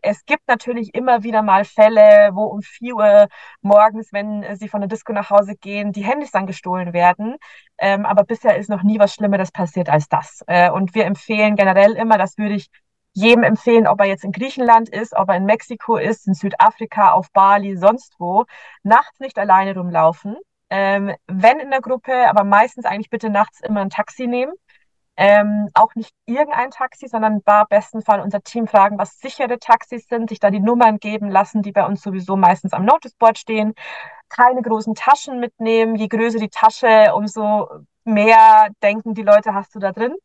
es gibt natürlich immer wieder mal Fälle, wo um 4 Uhr morgens, wenn sie von der Disco nach Hause gehen, die Handys dann gestohlen werden. Ähm, aber bisher ist noch nie was Schlimmeres passiert als das. Äh, und wir empfehlen generell immer, das würde ich jedem empfehlen, ob er jetzt in Griechenland ist, ob er in Mexiko ist, in Südafrika, auf Bali, sonst wo, nachts nicht alleine rumlaufen. Ähm, wenn in der Gruppe, aber meistens eigentlich bitte nachts immer ein Taxi nehmen. Ähm, auch nicht irgendein Taxi, sondern war besten Fall unser Team fragen, was sichere Taxis sind, sich da die Nummern geben lassen, die bei uns sowieso meistens am Noticeboard stehen. Keine großen Taschen mitnehmen. Je größer die Tasche, umso mehr denken die Leute, hast du da drin.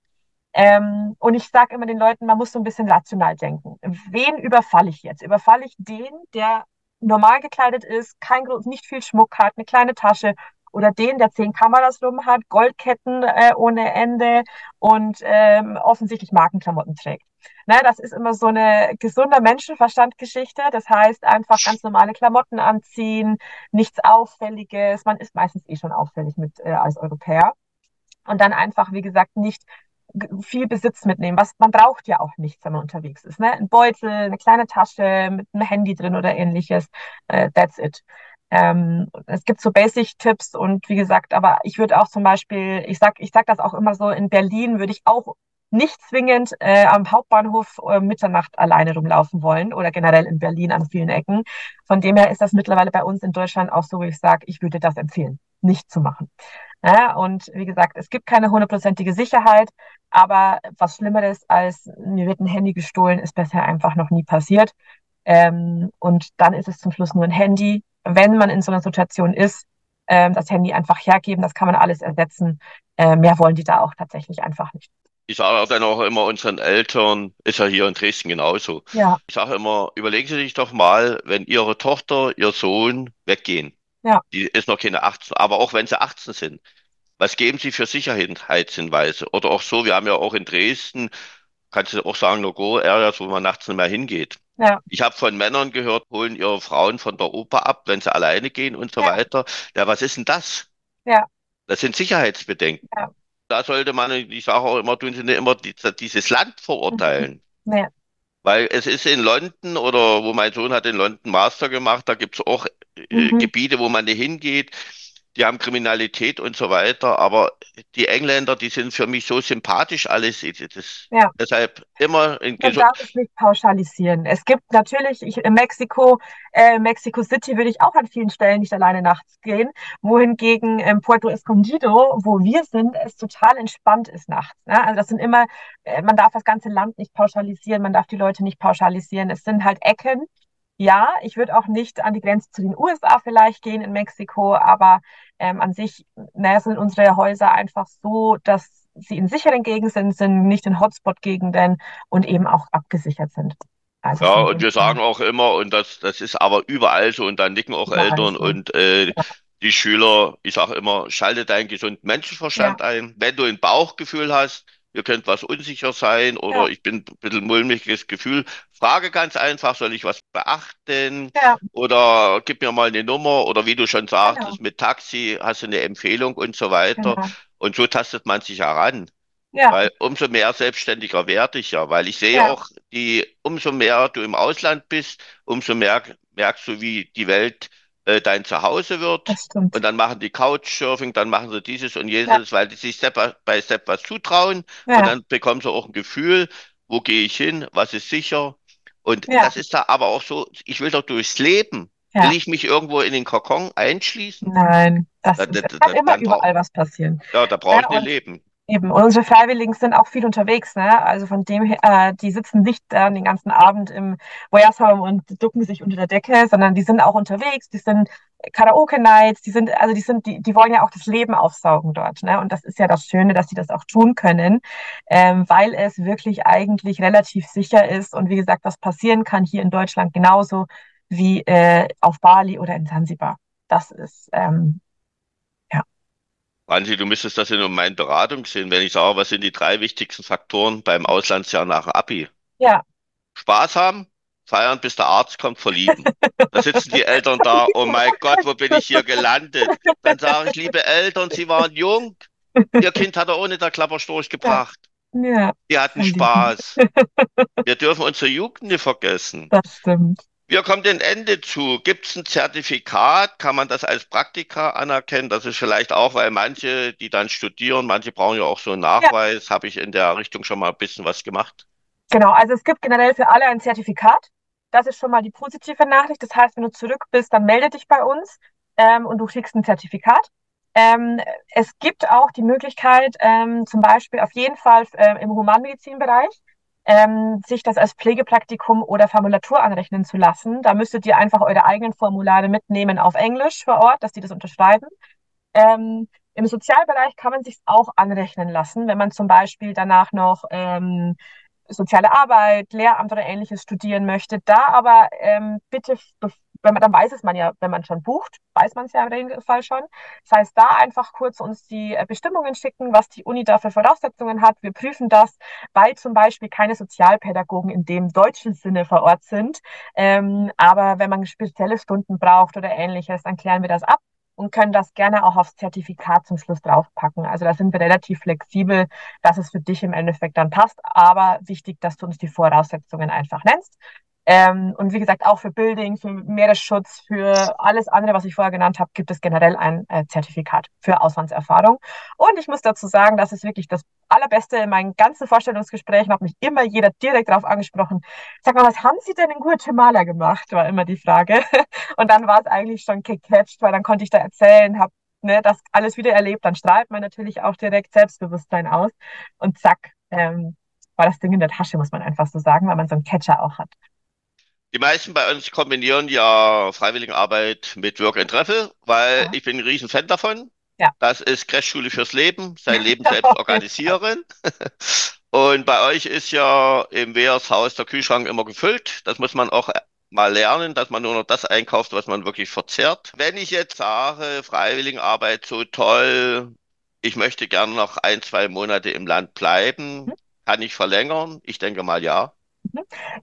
Ähm, und ich sage immer den Leuten, man muss so ein bisschen rational denken. Wen überfalle ich jetzt? Überfalle ich den, der normal gekleidet ist, kein, nicht viel Schmuck hat, eine kleine Tasche oder den, der zehn Kameras rum hat, Goldketten äh, ohne Ende und ähm, offensichtlich Markenklamotten trägt. Ne, das ist immer so eine gesunde Menschenverstandgeschichte. Das heißt, einfach ganz normale Klamotten anziehen, nichts Auffälliges. Man ist meistens eh schon auffällig mit äh, als Europäer. Und dann einfach, wie gesagt, nicht viel Besitz mitnehmen. Was man braucht ja auch nichts, wenn man unterwegs ist. Ne? Ein Beutel, eine kleine Tasche mit einem Handy drin oder ähnliches. Äh, that's it. Ähm, es gibt so Basic-Tipps und wie gesagt, aber ich würde auch zum Beispiel, ich sag, ich sag das auch immer so, in Berlin würde ich auch nicht zwingend äh, am Hauptbahnhof äh, Mitternacht alleine rumlaufen wollen oder generell in Berlin an vielen Ecken. Von dem her ist das mittlerweile bei uns in Deutschland auch so, wie ich sage, ich würde das empfehlen, nicht zu machen. Ja, und wie gesagt, es gibt keine hundertprozentige Sicherheit, aber was Schlimmeres als mir wird ein Handy gestohlen, ist bisher einfach noch nie passiert. Ähm, und dann ist es zum Schluss nur ein Handy. Wenn man in so einer Situation ist, ähm, das Handy einfach hergeben, das kann man alles ersetzen. Äh, mehr wollen die da auch tatsächlich einfach nicht. Ich sage dann auch immer unseren Eltern, ist ja hier in Dresden genauso. Ja. Ich sage immer, überlegen Sie sich doch mal, wenn Ihre Tochter, Ihr Sohn weggehen. Ja. Die ist noch keine 18, aber auch wenn sie 18 sind. Was geben Sie für Sicherheitshinweise? Oder auch so, wir haben ja auch in Dresden, kannst du auch sagen, No-Go-Areas, wo man nachts nicht mehr hingeht. Ja. Ich habe von Männern gehört, holen ihre Frauen von der Oper ab, wenn sie alleine gehen und so Ja. weiter. Ja, was ist denn das? Ja. Das sind Sicherheitsbedenken. Ja. Da sollte man, ich sage auch immer, tun Sie nicht immer die, dieses Land verurteilen. Nee. Weil es ist in London oder wo mein Sohn hat in London Master gemacht, da gibt es auch äh, Mhm. Gebiete, wo man nicht hingeht. Die haben Kriminalität und so weiter. Aber die Engländer, die sind für mich so sympathisch alles. Das, Ja. Deshalb immer in Man gesu- darf es nicht pauschalisieren. Es gibt natürlich, ich, in Mexiko, äh, Mexico City würde ich auch an vielen Stellen nicht alleine nachts gehen, wohingegen in Puerto Escondido, wo wir sind, es total entspannt ist nachts. Ne? Also das sind immer, äh, man darf das ganze Land nicht pauschalisieren, man darf die Leute nicht pauschalisieren. Es sind halt Ecken. Ja, ich würde auch nicht an die Grenze zu den USA vielleicht gehen in Mexiko, aber ähm, an sich ne, sind unsere Häuser einfach so, dass sie in sicheren Gegenden sind, nicht in Hotspot-Gegenden und eben auch abgesichert sind. Also Ja, und wir sagen auch immer, und das, das ist aber überall so, und da nicken auch Überall Eltern so. und äh, Ja. die Schüler, ich sage immer, schalte deinen gesunden Menschenverstand ein. Wenn du ein Bauchgefühl hast, ihr könnt was unsicher sein oder Ja. ich bin ein bisschen mulmiges Gefühl, frage ganz einfach, soll ich was beachten? Ja, Oder gib mir mal eine Nummer oder wie du schon genau, sagtest, mit Taxi hast du eine Empfehlung und so weiter. genau. Und so tastet man sich heran. Ja, Weil umso mehr selbstständiger werde ich ja, weil ich sehe ja, auch, die, umso mehr du im Ausland bist, umso mehr merkst du, wie die Welt äh, dein Zuhause wird. Und dann machen die Couchsurfing, dann machen sie dieses und Ja, jenes, weil die sich Step by Step was zutrauen. Und ja, dann bekommen sie auch ein Gefühl, wo gehe ich hin, was ist sicher. Und ja, das ist da aber auch so, ich will doch durchs Leben. Will ja. ich mich irgendwo in den Kokon einschließen? Nein, das Da, ist, da, da, kann immer überall was passieren. ja, da brauche ich nicht Und leben. Eben, und unsere Freiwilligen sind auch viel unterwegs, ne? Also von dem her, äh, die sitzen nicht äh, den ganzen Abend im Voyeursraum und ducken sich unter der Decke, sondern die sind auch unterwegs, die sind Karaoke-Nights, die sind, also die sind, die, die wollen ja auch das Leben aufsaugen dort, ne? Und das ist ja das Schöne, dass sie das auch tun können, ähm, weil es wirklich eigentlich relativ sicher ist und wie gesagt, was passieren kann hier in Deutschland genauso wie äh, auf Bali oder in Zanzibar. Das ist, ähm, Franzi, du müsstest das in meinen Beratung sehen, wenn ich sage, was sind die drei wichtigsten Faktoren beim Auslandsjahr nach Abi? Ja. Spaß haben, feiern, bis der Arzt kommt, verlieben. Da sitzen die Eltern da, [laughs] oh mein Gott, wo bin ich hier gelandet? Dann sage ich, liebe Eltern, Sie waren jung, Ihr Kind hat er ohne der Klapperstorch gebracht. Ja. Die hatten Spaß. [laughs] Wir dürfen unsere Jugend nicht vergessen. Das stimmt. Wir kommen dem Ende zu. Gibt es ein Zertifikat? Kann man das als Praktika anerkennen? Das ist vielleicht auch, weil manche, die dann studieren, manche brauchen ja auch so einen Nachweis. Ja. Habe ich in der Richtung schon mal ein bisschen was gemacht? Genau, also es gibt generell für alle ein Zertifikat. Das ist schon mal die positive Nachricht. Das heißt, wenn du zurück bist, dann melde dich bei uns ähm, und du kriegst ein Zertifikat. Ähm, es gibt auch die Möglichkeit, ähm, zum Beispiel auf jeden Fall äh, im Humanmedizinbereich, ähm, sich das als Pflegepraktikum oder Formulatur anrechnen zu lassen. Da müsstet ihr einfach eure eigenen Formulare mitnehmen auf Englisch vor Ort, dass die das unterschreiben. Ähm, Im Sozialbereich kann man sich auch anrechnen lassen, wenn man zum Beispiel danach noch ähm, soziale Arbeit, Lehramt oder ähnliches studieren möchte. Da aber ähm, bitte, wenn man, dann weiß es man ja, wenn man schon bucht, weiß man es ja im Regelfall schon. Das heißt, da einfach kurz uns die äh, Bestimmungen schicken, was die Uni da für Voraussetzungen hat. Wir prüfen das, weil zum Beispiel keine Sozialpädagogen in dem deutschen Sinne vor Ort sind. Ähm, aber wenn man spezielle Stunden braucht oder ähnliches, dann klären wir das ab und können das gerne auch aufs Zertifikat zum Schluss draufpacken. Also da sind wir relativ flexibel, dass es für dich im Endeffekt dann passt. Aber wichtig, dass du uns die Voraussetzungen einfach nennst. Ähm, und wie gesagt, auch für Building, für Meeresschutz, für alles andere, was ich vorher genannt habe, gibt es generell ein äh, Zertifikat für Auslandserfahrung. Und ich muss dazu sagen, das ist wirklich das Allerbeste in meinen ganzen Vorstellungsgesprächen, hat mich immer jeder direkt darauf angesprochen. Sag mal, was haben Sie denn in Guatemala gemacht? War immer die Frage. [laughs] Und dann war es eigentlich schon gecatcht, weil dann konnte ich da erzählen, habe ne, das alles wieder erlebt. Dann strahlt man natürlich auch direkt Selbstbewusstsein aus. Und zack, ähm, war das Ding in der Tasche, muss man einfach so sagen, weil man so einen Catcher auch hat. Die meisten bei uns kombinieren ja Freiwilligenarbeit mit Work and Travel, weil ja. ich bin ein riesen Fan davon. Ja. Das ist Crashschule fürs Leben, sein Leben [laughs] selbst organisieren. [laughs] Und bei euch ist ja im Wehrshaus der Kühlschrank immer gefüllt. Das muss man auch mal lernen, dass man nur noch das einkauft, was man wirklich verzehrt. Wenn ich jetzt sage, Freiwilligenarbeit so toll, ich möchte gerne noch ein, zwei Monate im Land bleiben, mhm. kann ich verlängern? Ich denke mal ja.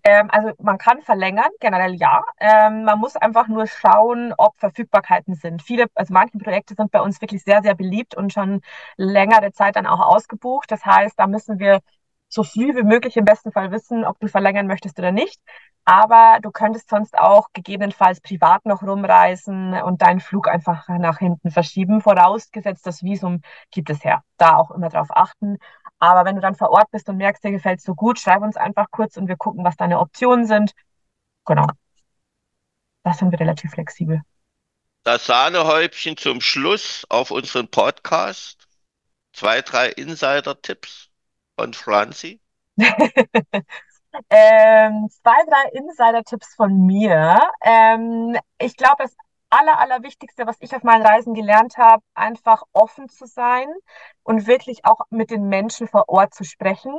Ähm, also man kann verlängern, generell ja. Ähm, man muss einfach nur schauen, ob Verfügbarkeiten sind. Viele, also manche Projekte sind bei uns wirklich sehr, sehr beliebt und schon längere Zeit dann auch ausgebucht. Das heißt, da müssen wir so früh wie möglich im besten Fall wissen, ob du verlängern möchtest oder nicht. Aber du könntest sonst auch gegebenenfalls privat noch rumreisen und deinen Flug einfach nach hinten verschieben, vorausgesetzt das Visum gibt es her. Da auch immer drauf achten. Aber wenn du dann vor Ort bist und merkst, dir gefällt es so gut, schreib uns einfach kurz und wir gucken, was deine Optionen sind. Genau. Da sind wir relativ flexibel. Das Sahnehäubchen zum Schluss auf unseren Podcast. Zwei, drei Insider-Tipps von Franzi. [laughs] ähm, zwei, drei Insider-Tipps von mir. Ähm, ich glaube, das aller, allerwichtigste, was ich auf meinen Reisen gelernt habe, einfach offen zu sein und wirklich auch mit den Menschen vor Ort zu sprechen.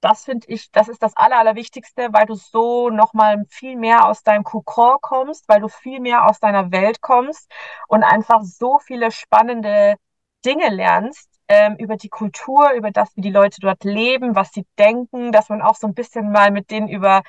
Das finde ich, das ist das aller, allerwichtigste, weil du so nochmal viel mehr aus deinem Kokon kommst, weil du viel mehr aus deiner Welt kommst und einfach so viele spannende Dinge lernst ähm, über die Kultur, über das, wie die Leute dort leben, was sie denken, dass man auch so ein bisschen mal mit denen über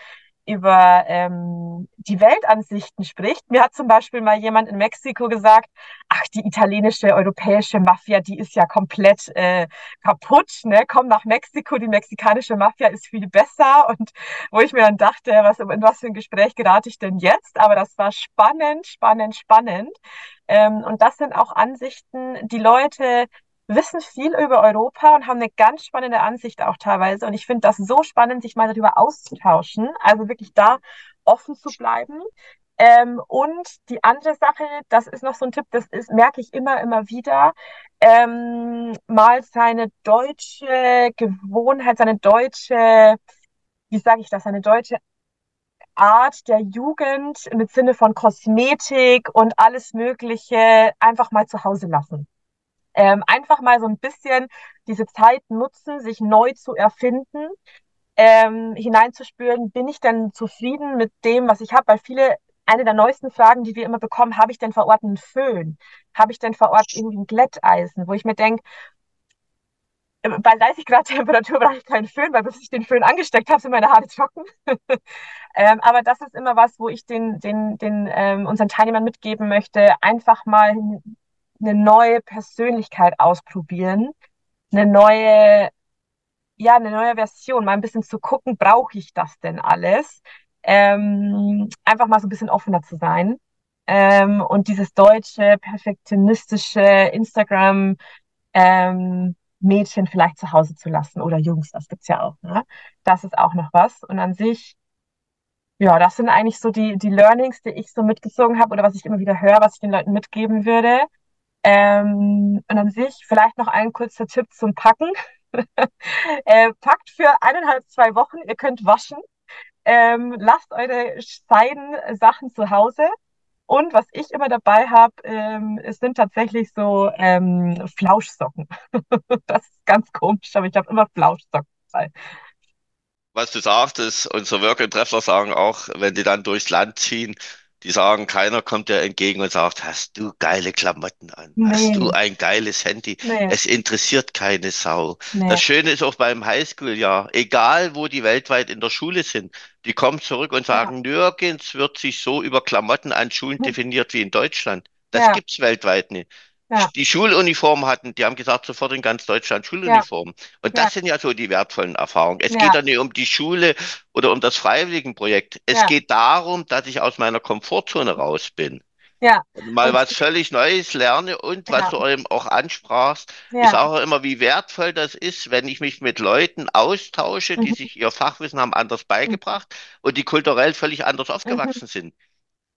über ähm, die Weltansichten spricht. Mir hat zum Beispiel mal jemand in Mexiko gesagt, ach, die italienische, europäische Mafia, die ist ja komplett äh, kaputt. Ne? Komm nach Mexiko, die mexikanische Mafia ist viel besser. Und wo ich mir dann dachte, was, in was für ein Gespräch gerate ich denn jetzt? Aber das war spannend, spannend, spannend. Ähm, und das sind auch Ansichten, die Leute wissen viel über Europa und haben eine ganz spannende Ansicht auch teilweise. Und ich finde das so spannend, sich mal darüber auszutauschen. Also wirklich da offen zu bleiben. Ähm, und die andere Sache, das ist noch so ein Tipp, das ist, merke ich immer, immer wieder, ähm, mal seine deutsche Gewohnheit, seine deutsche, wie sage ich das, seine deutsche Art der Jugend mit Sinne von Kosmetik und alles Mögliche einfach mal zu Hause lassen ähm, einfach mal so ein bisschen diese Zeit nutzen, sich neu zu erfinden, ähm, hineinzuspüren, bin ich denn zufrieden mit dem, was ich habe? Weil viele eine der neuesten Fragen, die wir immer bekommen, habe ich denn vor Ort einen Föhn? Habe ich denn vor Ort irgendwie ein Glätteisen? Wo ich mir denke, bei 30 Grad [laughs] Temperatur brauche ich keinen Föhn, weil bis ich den Föhn angesteckt habe, sind meine Haare trocken. [laughs] ähm, aber das ist immer was, wo ich den, den, den ähm, unseren Teilnehmern mitgeben möchte, einfach mal eine neue Persönlichkeit ausprobieren, eine neue, ja, eine neue Version, mal ein bisschen zu gucken, brauche ich das denn alles? Ähm, einfach mal so ein bisschen offener zu sein. Ähm, und dieses deutsche, perfektionistische Instagram, ähm, Mädchen vielleicht zu Hause zu lassen oder Jungs, das gibt's ja auch. Ne? Das ist auch noch was. Und an sich, ja, das sind eigentlich so die, die Learnings, die ich so mitgezogen habe oder was ich immer wieder höre, was ich den Leuten mitgeben würde. Ähm, und an sich vielleicht noch ein kurzer Tipp zum Packen. [laughs] äh, packt für eineinhalb, zwei Wochen, ihr könnt waschen. Ähm, lasst eure Seidensachen zu Hause und was ich immer dabei habe, ähm, es sind tatsächlich so ähm, Flauschsocken. [laughs] das ist ganz komisch, aber ich habe immer Flauschsocken dabei. Was du sagtest, unsere Work and Treffler sagen auch, wenn die dann durchs Land ziehen, die sagen, keiner kommt dir entgegen und sagt, hast du geile Klamotten an? Nee. Hast du ein geiles Handy? Nee. Es interessiert keine Sau. Nee. Das Schöne ist auch beim Highschool-Jahr, egal wo die weltweit in der Schule sind, die kommen zurück und sagen, ja. nirgends wird sich so über Klamotten an Schulen hm. definiert wie in Deutschland. Das ja. gibt's weltweit nicht ja. die Schuluniform hatten, die haben gesagt, sofort in ganz Deutschland Schuluniform. Ja. Und das ja. sind ja so die wertvollen Erfahrungen. Es geht ja nicht um die Schule oder um das Freiwilligenprojekt. Es geht darum, dass ich aus meiner Komfortzone raus bin. Ja. Und mal und was völlig Neues lerne und was du eben auch ansprachst. Ich sage immer, wie wertvoll das ist, wenn ich mich mit Leuten austausche, die mhm. sich ihr Fachwissen haben anders beigebracht mhm. und die kulturell völlig anders aufgewachsen mhm. sind.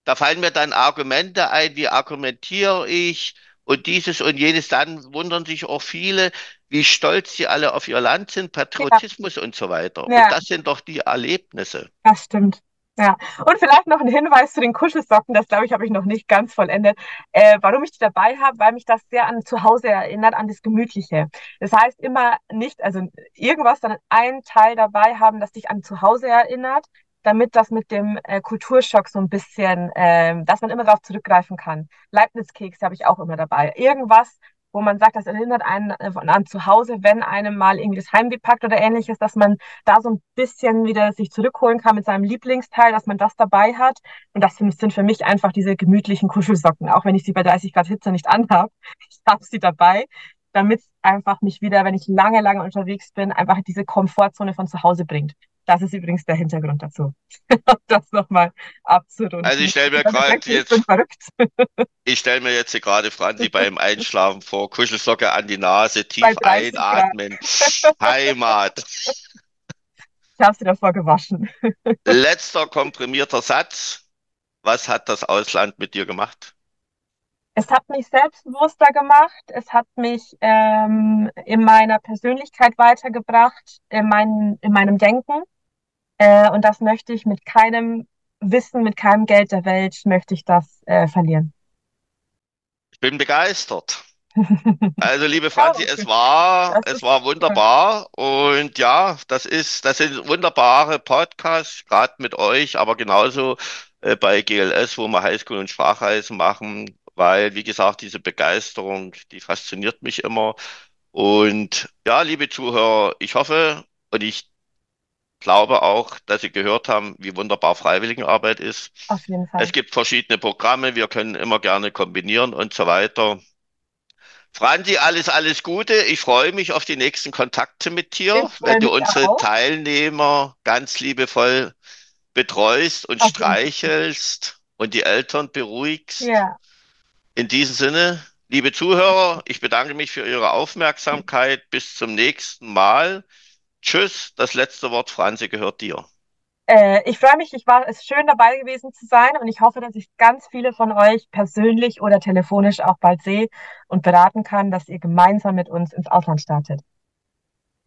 Da fallen mir dann Argumente ein, wie argumentiere ich, und dieses und jenes, dann wundern sich auch viele, wie stolz sie alle auf ihr Land sind, Patriotismus ja. und so weiter. Ja. Und das sind doch die Erlebnisse. Das stimmt. Ja, und vielleicht noch ein Hinweis zu den Kuschelsocken, das glaube ich, habe ich noch nicht ganz vollendet. Äh, warum ich die dabei habe, weil mich das sehr an zu Hause erinnert, an das Gemütliche. Das heißt immer nicht, also irgendwas, sondern ein Teil dabei haben, das dich an zu Hause erinnert, damit das mit dem äh, Kulturschock so ein bisschen, äh, dass man immer darauf zurückgreifen kann. Leibniz-Kekse habe ich auch immer dabei. Irgendwas, wo man sagt, das erinnert einen äh, an zu Hause, wenn einem mal irgendwie das Heimweh packt oder ähnliches, dass man da so ein bisschen wieder sich zurückholen kann mit seinem Lieblingsteil, dass man das dabei hat. Und das sind für mich einfach diese gemütlichen Kuschelsocken, auch wenn ich sie bei 30 Grad Hitze nicht anhabe. [laughs] Ich habe sie dabei, damit einfach mich wieder, wenn ich lange, lange unterwegs bin, einfach diese Komfortzone von zu Hause bringt. Das ist übrigens der Hintergrund dazu. [laughs] das nochmal abzurunden. Also ich stelle mir gerade jetzt, [laughs] ich stelle mir jetzt gerade Franzi beim Einschlafen vor, Kuschelsocke an die Nase, tief einatmen, Heimat. Ich habe sie davor gewaschen. [laughs] Letzter komprimierter Satz. Was hat das Ausland mit dir gemacht? Es hat mich selbstbewusster gemacht. Es hat mich ähm, in meiner Persönlichkeit weitergebracht, in, mein, in meinem Denken. Äh, und das möchte ich mit keinem Wissen, mit keinem Geld der Welt, möchte ich das äh, verlieren. Ich bin begeistert. [laughs] Also, liebe Franzi, es war, es war wunderbar. Und ja, das ist, das sind wunderbare Podcasts, gerade mit euch, aber genauso äh, bei GLS, wo wir Highschool und Sprachreisen machen, weil, wie gesagt, diese Begeisterung, die fasziniert mich immer. Und ja, liebe Zuhörer, ich hoffe und ich glaube auch, dass Sie gehört haben, wie wunderbar Freiwilligenarbeit ist. Auf jeden Fall. Es gibt verschiedene Programme, wir können immer gerne kombinieren und so weiter. Franzi, alles, alles Gute. Ich freue mich auf die nächsten Kontakte mit dir, wenn du unsere auch. Teilnehmer ganz liebevoll betreust und auf streichelst und die Eltern beruhigst. Ja. In diesem Sinne, liebe Zuhörer, ich bedanke mich für Ihre Aufmerksamkeit. Bis zum nächsten Mal. Tschüss, das letzte Wort, Franzi, gehört dir. Äh, ich freue mich, ich war es schön dabei gewesen zu sein und ich hoffe, dass ich ganz viele von euch persönlich oder telefonisch auch bald sehe und beraten kann, dass ihr gemeinsam mit uns ins Ausland startet.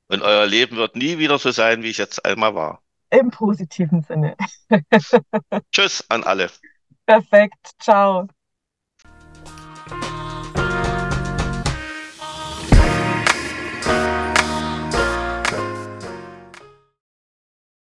Und euer Leben wird nie wieder so sein, wie es jetzt einmal war. Im positiven Sinne. [laughs] Tschüss an alle. Perfekt. Ciao.